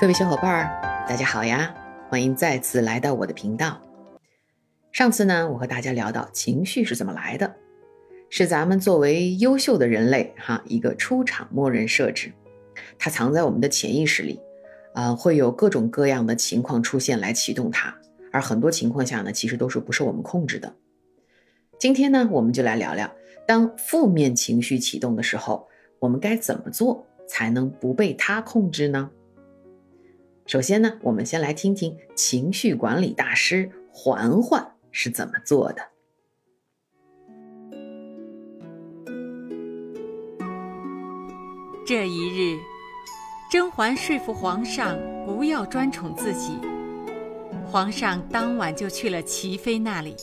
各位小伙伴儿，大家好呀！欢迎再次来到我的频道。上次呢，我和大家聊到情绪是怎么来的，是咱们作为优秀的人类哈一个出厂默认设置，它藏在我们的潜意识里，啊，会有各种各样的情况出现来启动它，而很多情况下呢，其实都是不受我们控制的。今天呢，我们就来聊聊，当负面情绪启动的时候，我们该怎么做才能不被它控制呢？首先呢，我们先来听听情绪管理大师环环是怎么做的。这一日，甄嬛说服皇上不要专宠自己，皇上当晚就去了齐妃那里。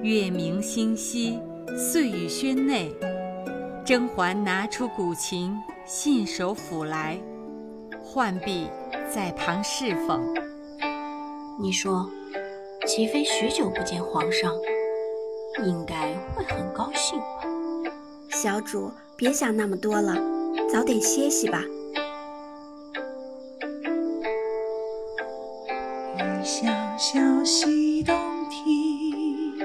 月明星稀，碎玉轩内，甄嬛拿出古琴，信手抚来。浣碧在旁侍奉。你说，齐妃许久不见皇上，应该会很高兴吧？小主，别想那么多了，早点歇息吧。雨潇潇溪东庭，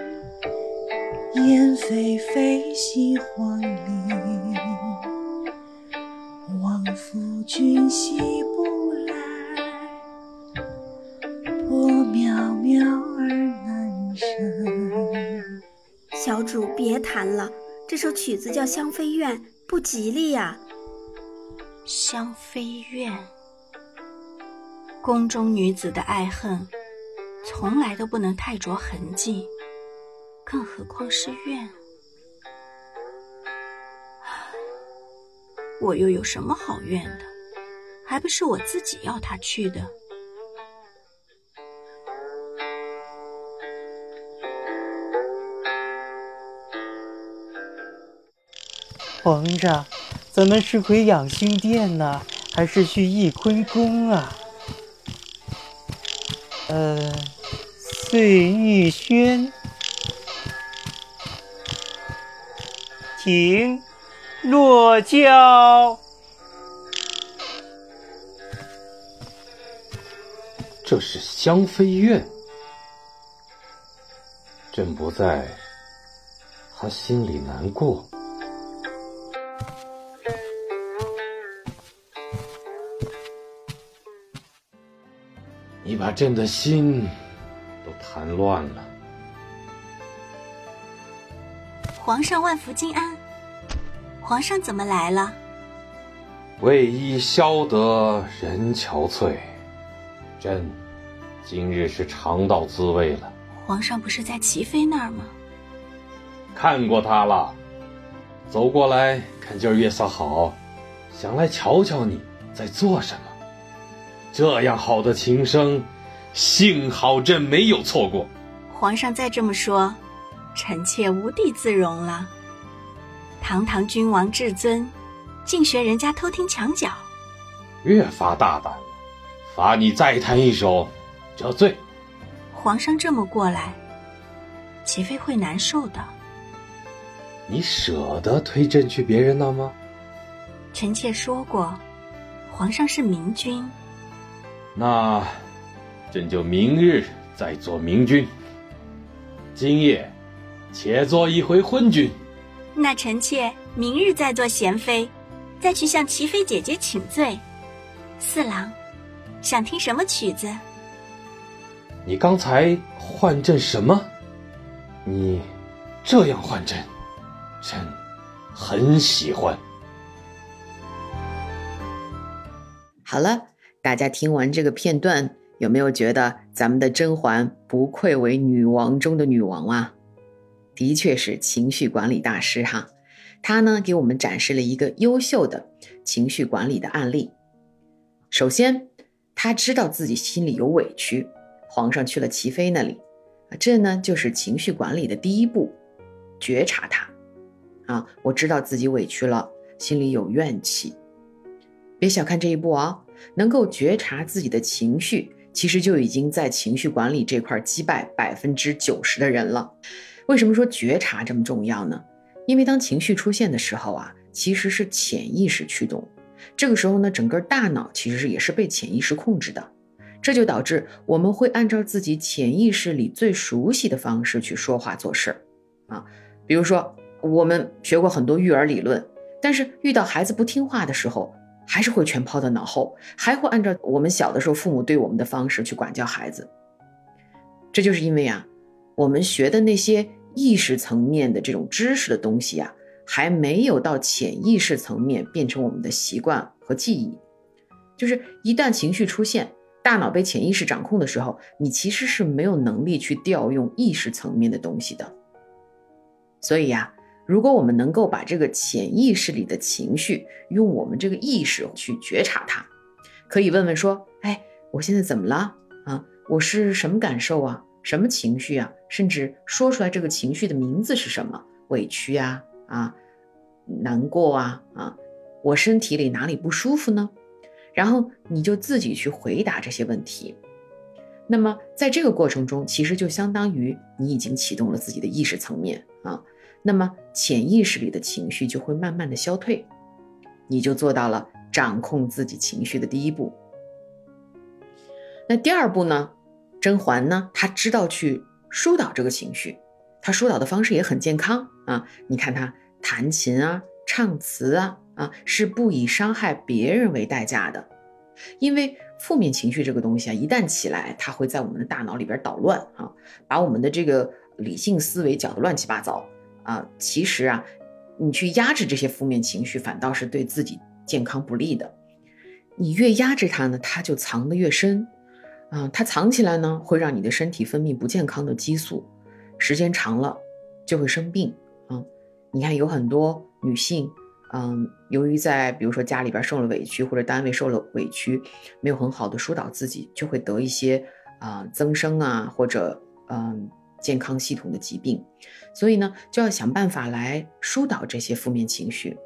雁飞飞西黄林。君兮不来，破渺渺而难伸。小主别弹了，这首曲子叫《香妃怨》，不吉利呀。香妃怨，宫中女子的爱恨，从来都不能太着痕迹，更何况是怨。我又有什么好怨的？还不是我自己要他去的。皇上，咱们是回养心殿呢，还是去翊坤宫啊？呃，碎玉轩，请。落轿。这是香妃院，朕不在，他心里难过。你把朕的心都弹乱了。皇上万福金安。皇上怎么来了？为伊消得人憔悴，朕今日是尝到滋味了。皇上不是在齐妃那儿吗？看过她了，走过来看今儿月色好，想来瞧瞧你在做什么。这样好的琴声，幸好朕没有错过。皇上再这么说，臣妾无地自容了。堂堂君王至尊，竟学人家偷听墙角，越发大胆了。罚你再弹一首，折罪。皇上这么过来，齐妃会难受的。你舍得推朕去别人那吗？臣妾说过，皇上是明君。那，朕就明日再做明君。今夜，且做一回昏君。那臣妾明日再做贤妃，再去向齐妃姐姐请罪。四郎，想听什么曲子？你刚才换朕什么？你这样换朕，朕很喜欢。好了，大家听完这个片段，有没有觉得咱们的甄嬛不愧为女王中的女王啊？的确是情绪管理大师哈，她呢给我们展示了一个优秀的情绪管理的案例。首先，他知道自己心里有委屈，皇上去了齐妃那里，啊，这呢就是情绪管理的第一步，觉察他。啊，我知道自己委屈了，心里有怨气。别小看这一步啊，能够觉察自己的情绪，其实就已经在情绪管理这块击败百分之九十的人了。为什么说觉察这么重要呢？因为当情绪出现的时候啊，其实是潜意识驱动，这个时候呢，整个大脑其实是也是被潜意识控制的，这就导致我们会按照自己潜意识里最熟悉的方式去说话做事儿啊。比如说，我们学过很多育儿理论，但是遇到孩子不听话的时候，还是会全抛到脑后，还会按照我们小的时候父母对我们的方式去管教孩子。这就是因为啊，我们学的那些意识层面的这种知识的东西啊。还没有到潜意识层面变成我们的习惯和记忆，就是一旦情绪出现，大脑被潜意识掌控的时候，你其实是没有能力去调用意识层面的东西的。所以呀，如果我们能够把这个潜意识里的情绪用我们这个意识去觉察它，可以问问说：“哎，我现在怎么了？啊，我是什么感受啊？什么情绪啊？甚至说出来这个情绪的名字是什么？委屈呀？啊？”难过啊啊！我身体里哪里不舒服呢？然后你就自己去回答这些问题。那么在这个过程中，其实就相当于你已经启动了自己的意识层面啊。那么潜意识里的情绪就会慢慢的消退，你就做到了掌控自己情绪的第一步。那第二步呢？甄嬛呢？她知道去疏导这个情绪，她疏导的方式也很健康啊。你看她。弹琴啊，唱词啊，啊，是不以伤害别人为代价的，因为负面情绪这个东西啊，一旦起来，它会在我们的大脑里边捣乱啊，把我们的这个理性思维搅得乱七八糟啊。其实啊，你去压制这些负面情绪，反倒是对自己健康不利的。你越压制它呢，它就藏得越深啊，它藏起来呢，会让你的身体分泌不健康的激素，时间长了就会生病。你看，有很多女性，嗯，由于在比如说家里边受了委屈，或者单位受了委屈，没有很好的疏导自己，就会得一些啊增生啊，或者嗯健康系统的疾病。所以呢，就要想办法来疏导这些负面情绪。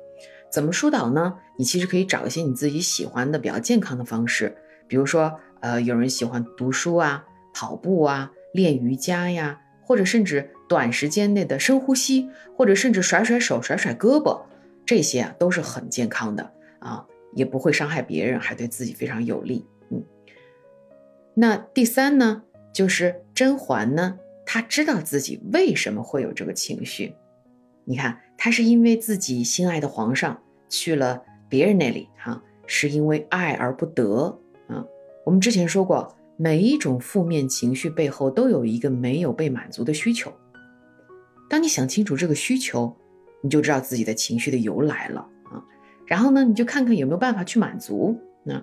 怎么疏导呢？你其实可以找一些你自己喜欢的、比较健康的方式，比如说，呃，有人喜欢读书啊、跑步啊、练瑜伽呀，或者甚至。短时间内的深呼吸，或者甚至甩甩手、甩甩胳膊，这些啊都是很健康的啊，也不会伤害别人，还对自己非常有利。嗯，那第三呢，就是甄嬛呢，她知道自己为什么会有这个情绪。你看，她是因为自己心爱的皇上去了别人那里，哈，是因为爱而不得啊。我们之前说过，每一种负面情绪背后都有一个没有被满足的需求。当你想清楚这个需求，你就知道自己的情绪的由来了啊。然后呢，你就看看有没有办法去满足。那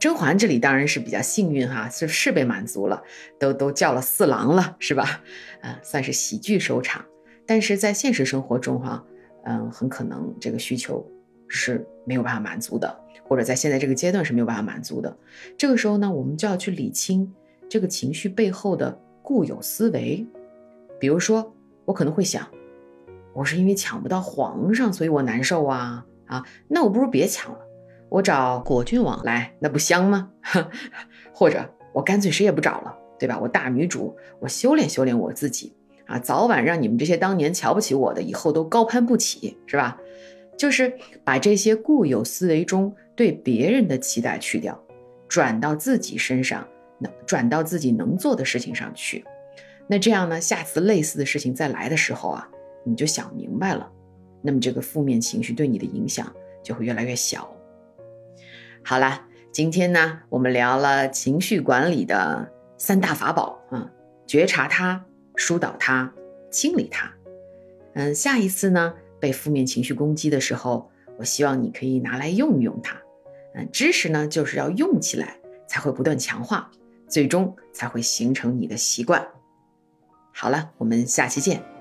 甄嬛这里当然是比较幸运哈，是是被满足了，都都叫了四郎了，是吧？啊，算是喜剧收场。但是在现实生活中哈，嗯，很可能这个需求是没有办法满足的，或者在现在这个阶段是没有办法满足的。这个时候呢，我们就要去理清这个情绪背后的固有思维，比如说。我可能会想，我是因为抢不到皇上，所以我难受啊啊！那我不如别抢了，我找果郡王来，那不香吗？或者我干脆谁也不找了，对吧？我大女主，我修炼修炼我自己啊，早晚让你们这些当年瞧不起我的，以后都高攀不起，是吧？就是把这些固有思维中对别人的期待去掉，转到自己身上，能转到自己能做的事情上去。那这样呢？下次类似的事情再来的时候啊，你就想明白了，那么这个负面情绪对你的影响就会越来越小。好了，今天呢，我们聊了情绪管理的三大法宝啊，觉察它、疏导它、清理它。嗯，下一次呢，被负面情绪攻击的时候，我希望你可以拿来用一用它。嗯，知识呢，就是要用起来，才会不断强化，最终才会形成你的习惯。好了，我们下期见。